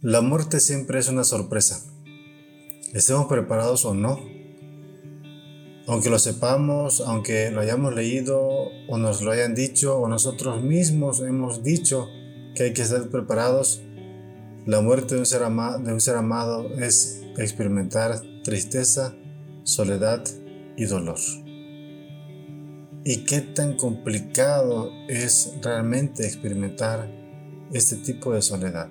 La muerte siempre es una sorpresa. Estemos preparados o no. Aunque lo sepamos, aunque lo hayamos leído o nos lo hayan dicho o nosotros mismos hemos dicho que hay que estar preparados, la muerte de un ser, de un ser amado es experimentar tristeza, soledad y dolor. ¿Y qué tan complicado es realmente experimentar este tipo de soledad?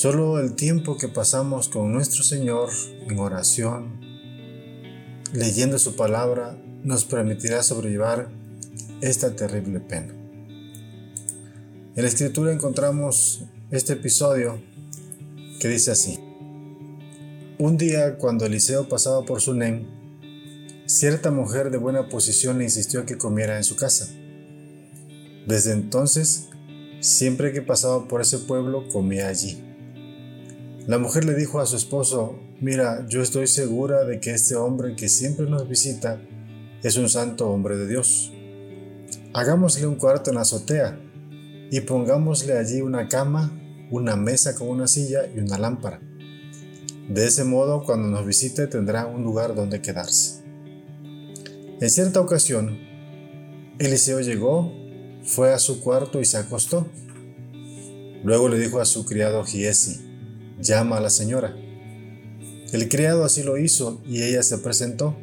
Solo el tiempo que pasamos con nuestro Señor en oración, leyendo su palabra, nos permitirá sobrellevar esta terrible pena. En la escritura encontramos este episodio que dice así. Un día cuando Eliseo pasaba por Sunem, cierta mujer de buena posición le insistió que comiera en su casa. Desde entonces, siempre que pasaba por ese pueblo, comía allí. La mujer le dijo a su esposo, mira, yo estoy segura de que este hombre que siempre nos visita es un santo hombre de Dios. Hagámosle un cuarto en la azotea y pongámosle allí una cama, una mesa con una silla y una lámpara. De ese modo, cuando nos visite tendrá un lugar donde quedarse. En cierta ocasión, Eliseo llegó, fue a su cuarto y se acostó. Luego le dijo a su criado Giesi, llama a la señora. El criado así lo hizo y ella se presentó.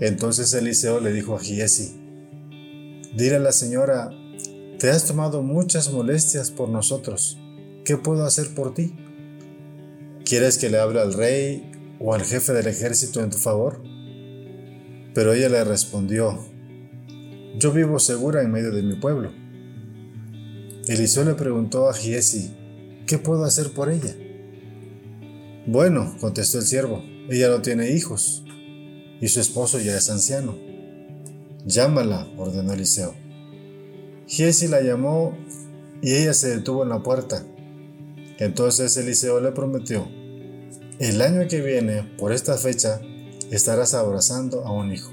Entonces Eliseo le dijo a Giesi, dile a la señora, te has tomado muchas molestias por nosotros, ¿qué puedo hacer por ti? ¿Quieres que le hable al rey o al jefe del ejército en tu favor? Pero ella le respondió, yo vivo segura en medio de mi pueblo. Eliseo le preguntó a Giesi, ¿qué puedo hacer por ella? Bueno, contestó el siervo, ella no tiene hijos y su esposo ya es anciano. Llámala, ordenó Eliseo. Giesi la llamó y ella se detuvo en la puerta. Entonces Eliseo le prometió, el año que viene, por esta fecha, estarás abrazando a un hijo.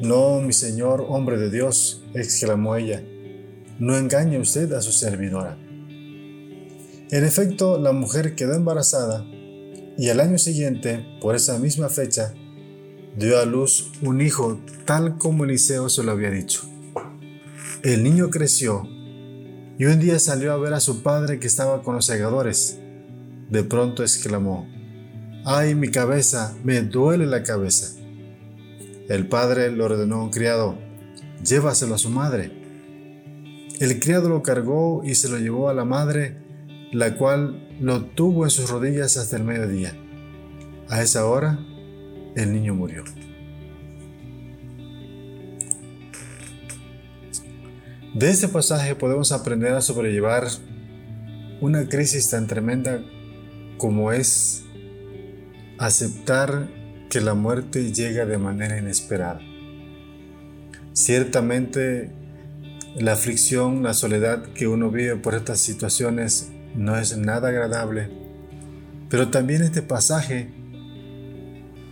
No, mi señor, hombre de Dios, exclamó ella, no engañe usted a su servidora. En efecto, la mujer quedó embarazada y al año siguiente, por esa misma fecha, dio a luz un hijo tal como Eliseo se lo había dicho. El niño creció y un día salió a ver a su padre que estaba con los segadores. De pronto exclamó, ¡ay mi cabeza! Me duele la cabeza. El padre le ordenó a un criado, llévaselo a su madre. El criado lo cargó y se lo llevó a la madre la cual lo tuvo en sus rodillas hasta el mediodía. A esa hora, el niño murió. De este pasaje podemos aprender a sobrellevar una crisis tan tremenda como es aceptar que la muerte llega de manera inesperada. Ciertamente la aflicción, la soledad que uno vive por estas situaciones no es nada agradable, pero también este pasaje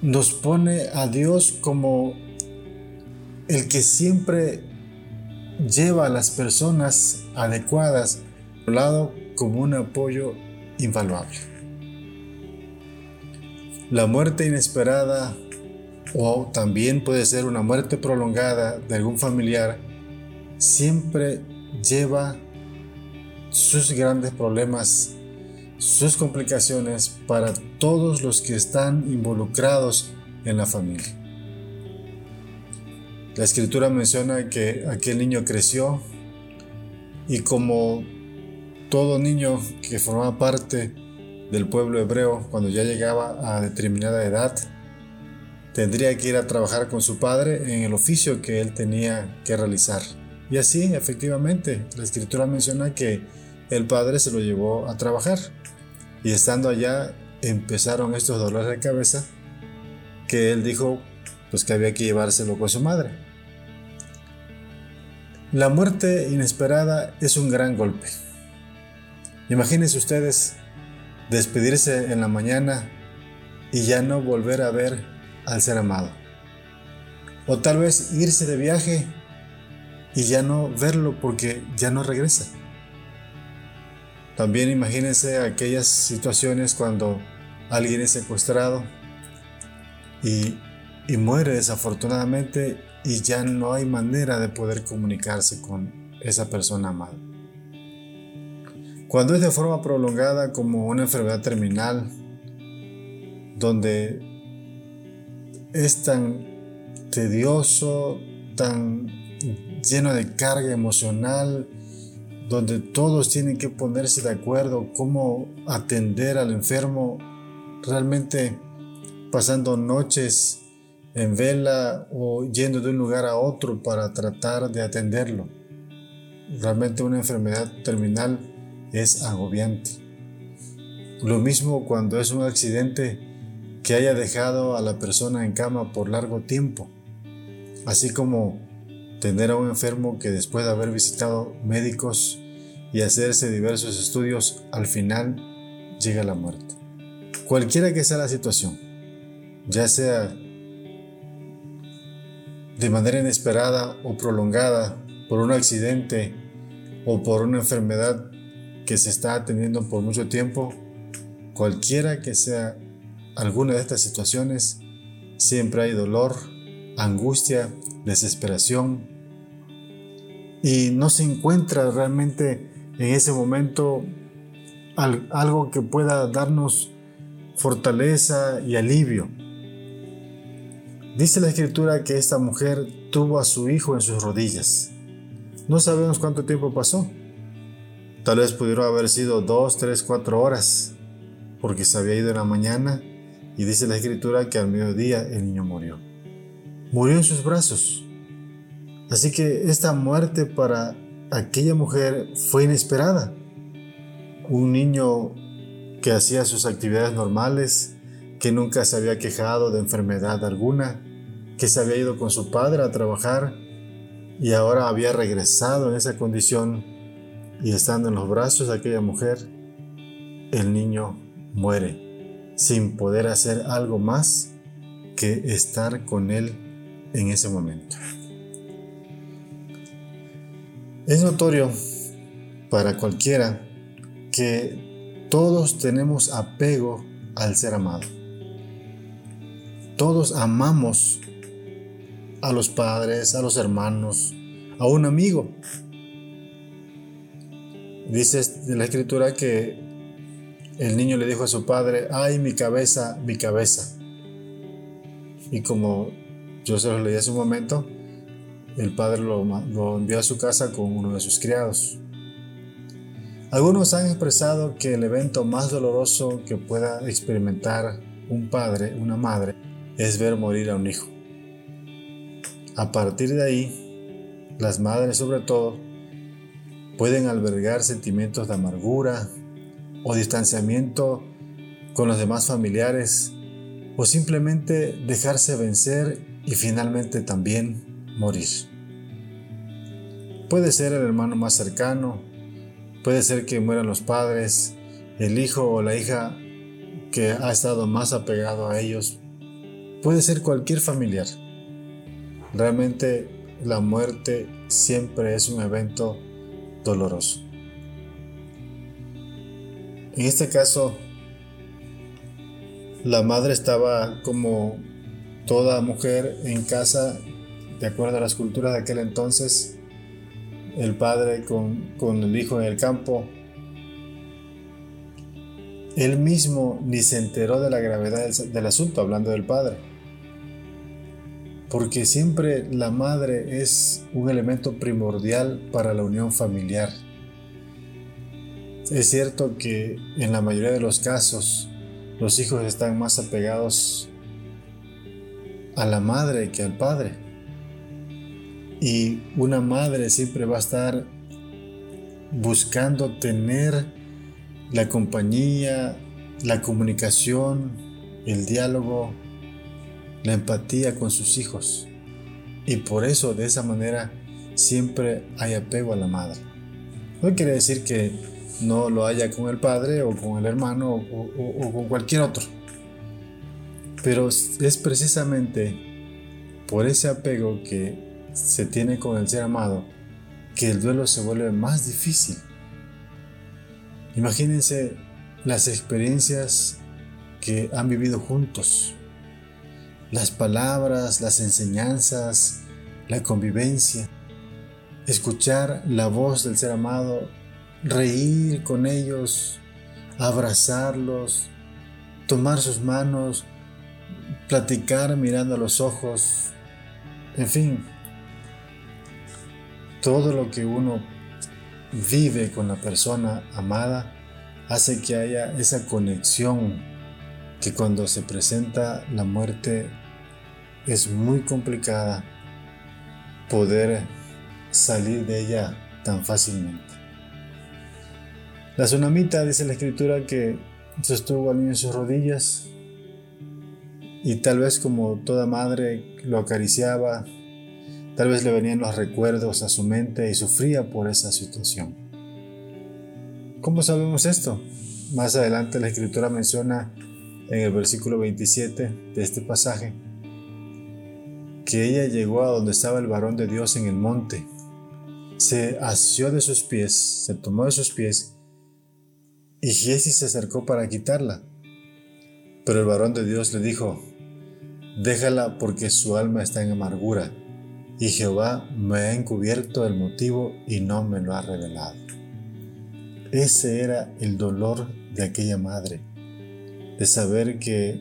nos pone a Dios como el que siempre lleva a las personas adecuadas a lado como un apoyo invaluable. La muerte inesperada o también puede ser una muerte prolongada de algún familiar siempre lleva sus grandes problemas, sus complicaciones para todos los que están involucrados en la familia. La escritura menciona que aquel niño creció y como todo niño que formaba parte del pueblo hebreo, cuando ya llegaba a determinada edad, tendría que ir a trabajar con su padre en el oficio que él tenía que realizar. Y así, efectivamente, la escritura menciona que el padre se lo llevó a trabajar. Y estando allá empezaron estos dolores de cabeza que él dijo pues que había que llevárselo con su madre. La muerte inesperada es un gran golpe. Imagínense ustedes despedirse en la mañana y ya no volver a ver al ser amado. O tal vez irse de viaje y ya no verlo porque ya no regresa. También imagínense aquellas situaciones cuando alguien es secuestrado y, y muere desafortunadamente y ya no hay manera de poder comunicarse con esa persona amada. Cuando es de forma prolongada como una enfermedad terminal, donde es tan tedioso, tan lleno de carga emocional, donde todos tienen que ponerse de acuerdo cómo atender al enfermo, realmente pasando noches en vela o yendo de un lugar a otro para tratar de atenderlo. Realmente una enfermedad terminal es agobiante. Lo mismo cuando es un accidente que haya dejado a la persona en cama por largo tiempo, así como tener a un enfermo que después de haber visitado médicos y hacerse diversos estudios, al final llega la muerte. Cualquiera que sea la situación, ya sea de manera inesperada o prolongada por un accidente o por una enfermedad que se está atendiendo por mucho tiempo, cualquiera que sea alguna de estas situaciones, siempre hay dolor, angustia, desesperación y no se encuentra realmente en ese momento algo que pueda darnos fortaleza y alivio. Dice la escritura que esta mujer tuvo a su hijo en sus rodillas. No sabemos cuánto tiempo pasó. Tal vez pudieron haber sido dos, tres, cuatro horas, porque se había ido en la mañana y dice la escritura que al mediodía el niño murió. Murió en sus brazos. Así que esta muerte para aquella mujer fue inesperada. Un niño que hacía sus actividades normales, que nunca se había quejado de enfermedad alguna, que se había ido con su padre a trabajar y ahora había regresado en esa condición y estando en los brazos de aquella mujer, el niño muere sin poder hacer algo más que estar con él en ese momento. Es notorio para cualquiera que todos tenemos apego al ser amado. Todos amamos a los padres, a los hermanos, a un amigo. Dice en la escritura que el niño le dijo a su padre, ay mi cabeza, mi cabeza. Y como yo se lo leí hace un momento, el padre lo, envió a su casa con uno de sus criados. Algunos han expresado que el evento más doloroso que pueda experimentar un padre, una madre, es ver morir a un hijo. A partir de ahí, las madres sobre todo pueden albergar sentimientos de amargura o distanciamiento con los demás familiares o simplemente dejarse vencer y finalmente también morir. Puede ser el hermano más cercano, puede ser que mueran los padres, el hijo o la hija que ha estado más apegado a ellos, puede ser cualquier familiar. Realmente la muerte siempre es un evento doloroso. En este caso, la madre estaba como toda mujer en casa, de acuerdo a las culturas de aquel entonces, el padre con, con el hijo en el campo. Él mismo ni se enteró de la gravedad del asunto, hablando del padre porque siempre la madre es un elemento primordial para la unión familiar. Es cierto que en la mayoría de los casos los hijos están más apegados a la madre que al padre. Y una madre siempre va a estar buscando tener la compañía, la comunicación, el diálogo la empatía con sus hijos. Y por eso de esa manera siempre hay apego a la madre. No quiere decir que no lo haya con el padre o con el hermano o, con cualquier otro. Pero es precisamente por ese apego que se tiene con el ser amado que el duelo se vuelve más difícil. Imagínense las experiencias que han vivido juntos, las palabras, las enseñanzas, la convivencia, escuchar la voz del ser amado, reír con ellos, abrazarlos, tomar sus manos, platicar mirando a los ojos, en fin, todo lo que uno vive con la persona amada hace que haya esa conexión que cuando se presenta la muerte es muy complicada poder salir de ella tan fácilmente. La tsunamita dice la escritura que sostuvo al niño en sus rodillas y tal vez como toda madre lo acariciaba, tal vez le venían los recuerdos a su mente y sufría por esa situación. ¿Cómo sabemos esto? Más adelante la escritura menciona en el versículo 27 de este pasaje que ella llegó a donde estaba el varón de Dios en el monte, se asió de sus pies, se tomó de sus pies, y Giesi se acercó para quitarla. Pero el varón de Dios le dijo, déjala porque su alma está en amargura, y Jehová me ha encubierto el motivo y no me lo ha revelado. Ese era el dolor de aquella madre, de saber que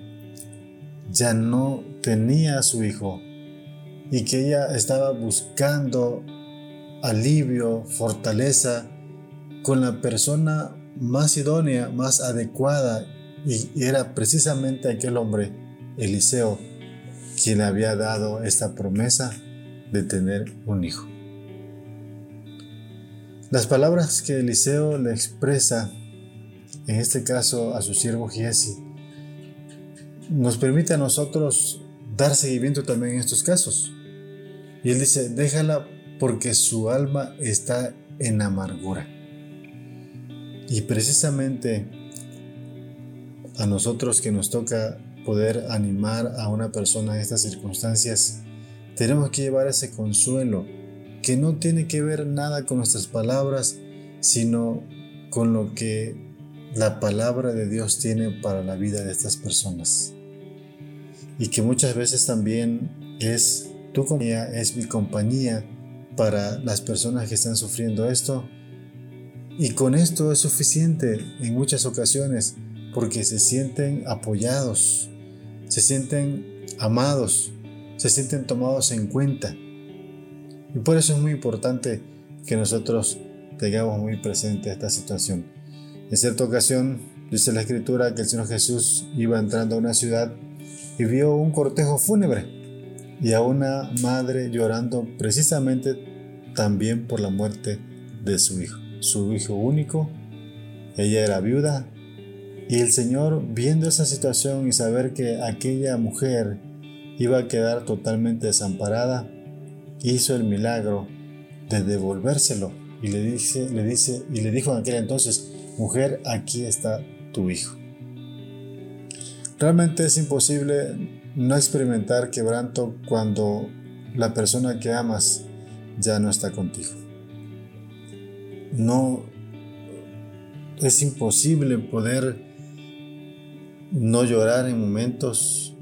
ya no tenía a su hijo y que ella estaba buscando alivio, fortaleza con la persona más idónea, más adecuada y era precisamente aquel hombre, Eliseo, quien le había dado esta promesa de tener un hijo. Las palabras que Eliseo le expresa, en este caso a su siervo Giesi, nos permite a nosotros dar seguimiento también en estos casos. Y él dice, déjala porque su alma está en amargura. Y precisamente a nosotros que nos toca poder animar a una persona en estas circunstancias, tenemos que llevar ese consuelo que no tiene que ver nada con nuestras palabras, sino con lo que la palabra de Dios tiene para la vida de estas personas. Y que muchas veces también es tu compañía es mi compañía para las personas que están sufriendo esto. Y con esto es suficiente en muchas ocasiones porque se sienten apoyados, se sienten amados, se sienten tomados en cuenta. Y por eso es muy importante que nosotros tengamos muy presente esta situación. En cierta ocasión, dice la escritura que el Señor Jesús iba entrando a una ciudad y vio un cortejo fúnebre y a una madre llorando precisamente también por la muerte de su hijo, su hijo único. Ella era viuda y el Señor, viendo esa situación y saber que aquella mujer iba a quedar totalmente desamparada, hizo el milagro de devolvérselo y le dice, le dice y le dijo en aquel entonces, mujer, aquí está tu hijo. Realmente es imposible no experimentar quebranto cuando la persona que amas ya no está contigo. No es imposible poder no llorar en momentos,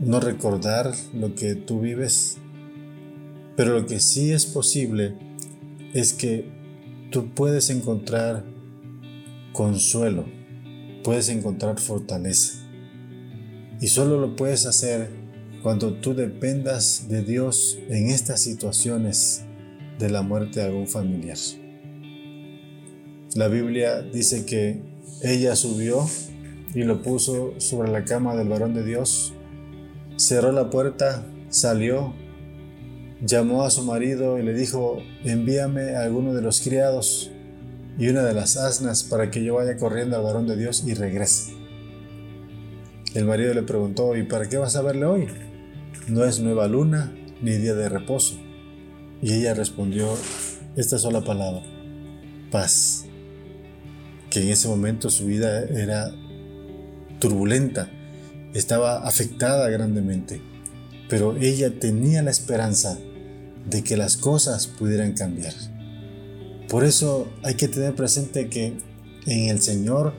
no recordar lo que tú vives, pero lo que sí es posible es que tú puedes encontrar consuelo, puedes encontrar fortaleza. Y solo lo puedes hacer cuando tú dependas de Dios en estas situaciones de la muerte de algún familiar. La Biblia dice que ella subió y lo puso sobre la cama del varón de Dios, cerró la puerta, salió, llamó a su marido y le dijo, envíame a alguno de los criados y una de las asnas para que yo vaya corriendo al varón de Dios y regrese. El marido le preguntó, ¿y para qué vas a verle hoy? No es nueva luna ni día de reposo. Y ella respondió esta sola palabra, paz. Que en ese momento su vida era turbulenta, estaba afectada grandemente, pero ella tenía la esperanza de que las cosas pudieran cambiar. Por eso hay que tener presente que en el Señor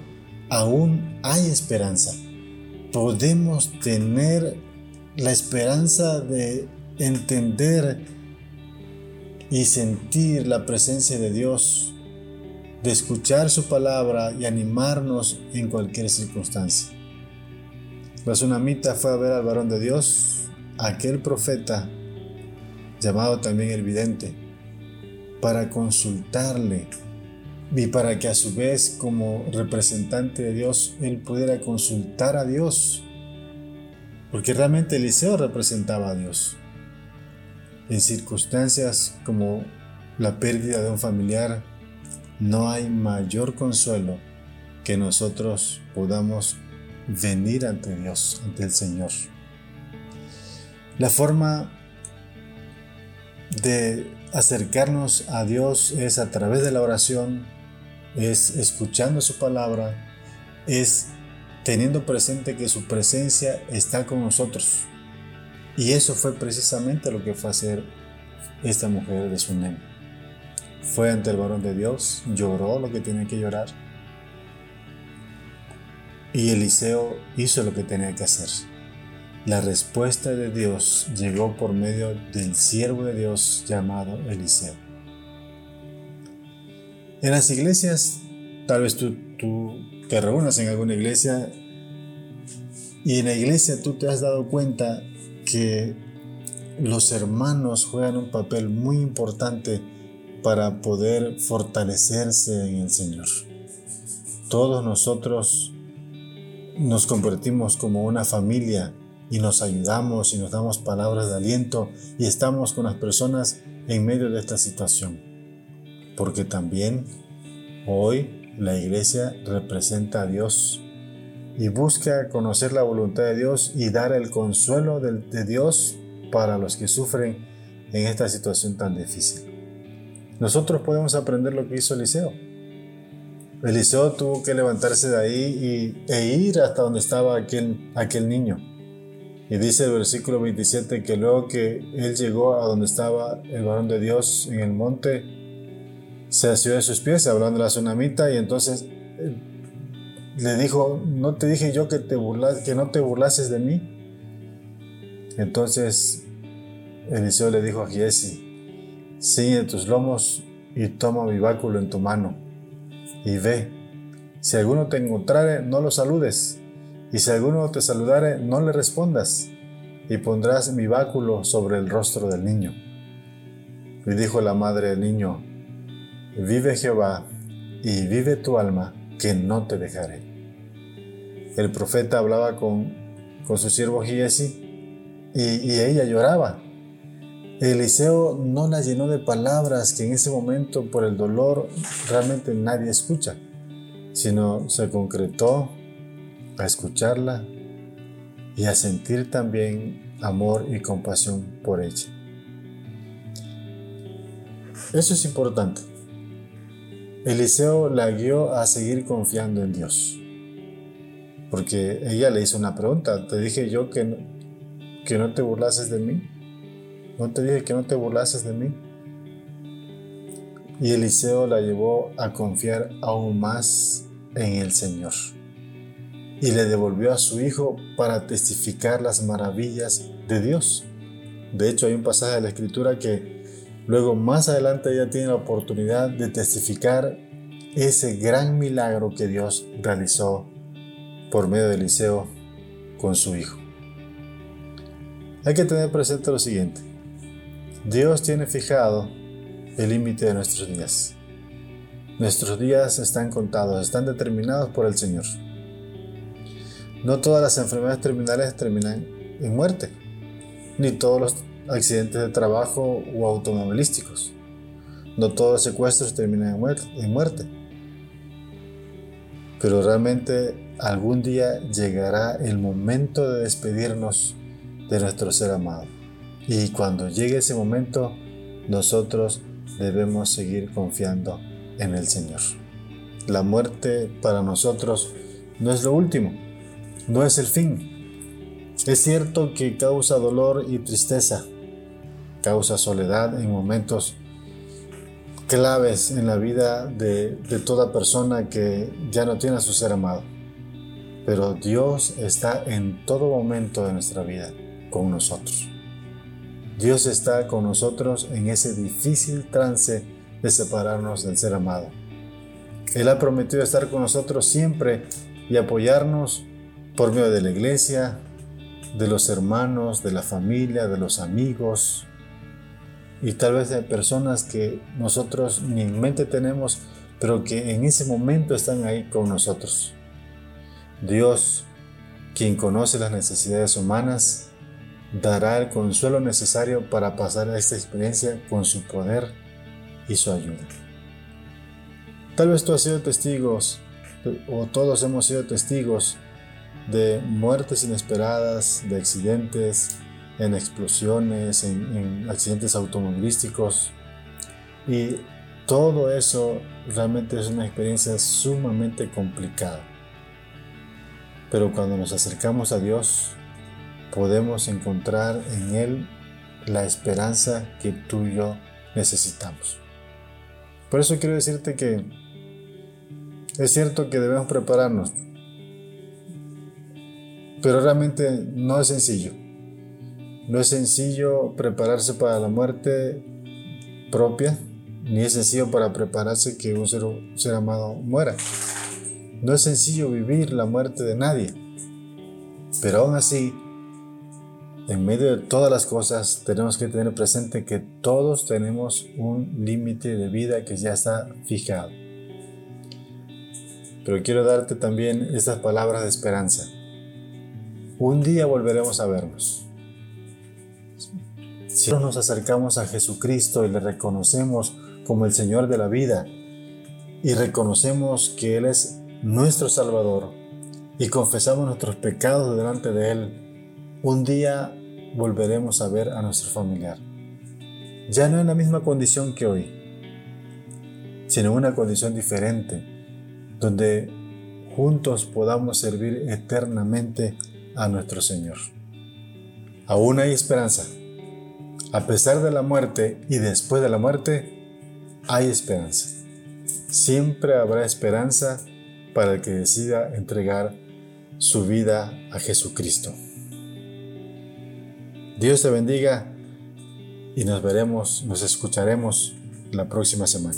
aún hay esperanza. Podemos tener la esperanza de entender y sentir la presencia de Dios, de escuchar su palabra y animarnos en cualquier circunstancia. La tsunamita fue a ver al varón de Dios, aquel profeta llamado también el vidente, para consultarle y para que a su vez como representante de Dios él pudiera consultar a Dios, porque realmente Eliseo representaba a Dios. En circunstancias como la pérdida de un familiar, no hay mayor consuelo que nosotros podamos venir ante Dios, ante el Señor. La forma de acercarnos a Dios es a través de la oración, es escuchando su palabra, es teniendo presente que su presencia está con nosotros. Y eso fue precisamente lo que fue hacer esta mujer de Sunem. Fue ante el varón de Dios, lloró lo que tenía que llorar y Eliseo hizo lo que tenía que hacer. La respuesta de Dios llegó por medio del siervo de Dios llamado Eliseo. En las iglesias, tal vez tú, te reúnas en alguna iglesia y en la iglesia tú te has dado cuenta que los hermanos juegan un papel muy importante para poder fortalecerse en el Señor. Todos nosotros nos convertimos como una familia y nos ayudamos y nos damos palabras de aliento y estamos con las personas en medio de esta situación. Porque también hoy la iglesia representa a Dios y busca conocer la voluntad de Dios y dar el consuelo de, Dios para los que sufren en esta situación tan difícil. Nosotros podemos aprender lo que hizo Eliseo Eliseo tuvo que levantarse de ahí y, e ir hasta donde estaba aquel, aquel niño. Y dice el versículo 27 que luego que él llegó a donde estaba el varón de Dios en el monte, se asió de sus pies, hablando la tsunamita, y entonces eh, le dijo, ¿no te dije yo que, te que no te burlases de mí? Entonces Eliseo le dijo a Giesi, ciñe tus lomos y toma mi báculo en tu mano y ve. Si alguno te encontrare, no lo saludes, y si alguno te saludare, no le respondas, y pondrás mi báculo sobre el rostro del niño. Y dijo la madre del niño, vive Jehová, y vive tu alma, que no te dejaré. El profeta hablaba con, con su siervo Giesi, y, y ella lloraba. Eliseo no la llenó de palabras que en ese momento por el dolor realmente nadie escucha, sino se concretó a escucharla y a sentir también amor y compasión por ella. Eso es importante. Eliseo la guió a seguir confiando en Dios. Porque ella le hizo una pregunta. Te dije yo que no, que no te burlases de mí. ¿No te dije que no te burlases de mí? Y Eliseo la llevó a confiar aún más en el Señor. Y le devolvió a su hijo para testificar las maravillas de Dios. De hecho, hay un pasaje de la Escritura que luego más adelante ella tiene la oportunidad de testificar ese gran milagro que Dios realizó por medio de Eliseo con su hijo. Hay que tener presente lo siguiente. Dios tiene fijado el límite de nuestros días. Nuestros días están contados, están determinados por el Señor. No todas las enfermedades terminales terminan en muerte, ni todos los accidentes de trabajo o automovilísticos. No todos los secuestros terminan en muerte. Pero realmente algún día llegará el momento de despedirnos de nuestro ser amado. Y cuando llegue ese momento, nosotros debemos seguir confiando en el Señor. La muerte para nosotros no es lo último, no es el fin. Es cierto que causa dolor y tristeza, causa soledad en momentos claves en la vida de, toda persona que ya no tiene a su ser amado. Pero Dios está en todo momento de nuestra vida con nosotros. Dios está con nosotros en ese difícil trance de separarnos del ser amado. Él ha prometido estar con nosotros siempre y apoyarnos por medio de la iglesia, de los hermanos, de la familia, de los amigos y tal vez de personas que nosotros ni en mente tenemos, pero que en ese momento están ahí con nosotros. Dios, quien conoce las necesidades humanas, dará el consuelo necesario para pasar esta experiencia con su poder y su ayuda. Tal vez tú has sido testigos, o todos hemos sido testigos, de muertes inesperadas, de accidentes, en explosiones, en, accidentes automovilísticos. Y todo eso realmente es una experiencia sumamente complicada. Pero cuando nos acercamos a Dios, podemos encontrar en Él la esperanza que tú y yo necesitamos. Por eso quiero decirte que es cierto que debemos prepararnos, pero realmente no es sencillo. No es sencillo prepararse para la muerte propia, ni es sencillo para prepararse que un ser, ser amado muera. No es sencillo vivir la muerte de nadie, pero aún así en medio de todas las cosas tenemos que tener presente que todos tenemos un límite de vida que ya está fijado. Pero quiero darte también estas palabras de esperanza. Un día volveremos a vernos. Si nos acercamos a Jesucristo y le reconocemos como el Señor de la vida y reconocemos que Él es nuestro Salvador y confesamos nuestros pecados delante de Él, un día volveremos a ver a nuestro familiar. Ya no en la misma condición que hoy, sino en una condición diferente, donde juntos podamos servir eternamente a nuestro Señor. Aún hay esperanza. A pesar de la muerte y después de la muerte, hay esperanza. Siempre habrá esperanza para el que decida entregar su vida a Jesucristo. Dios te bendiga y nos veremos, nos escucharemos la próxima semana.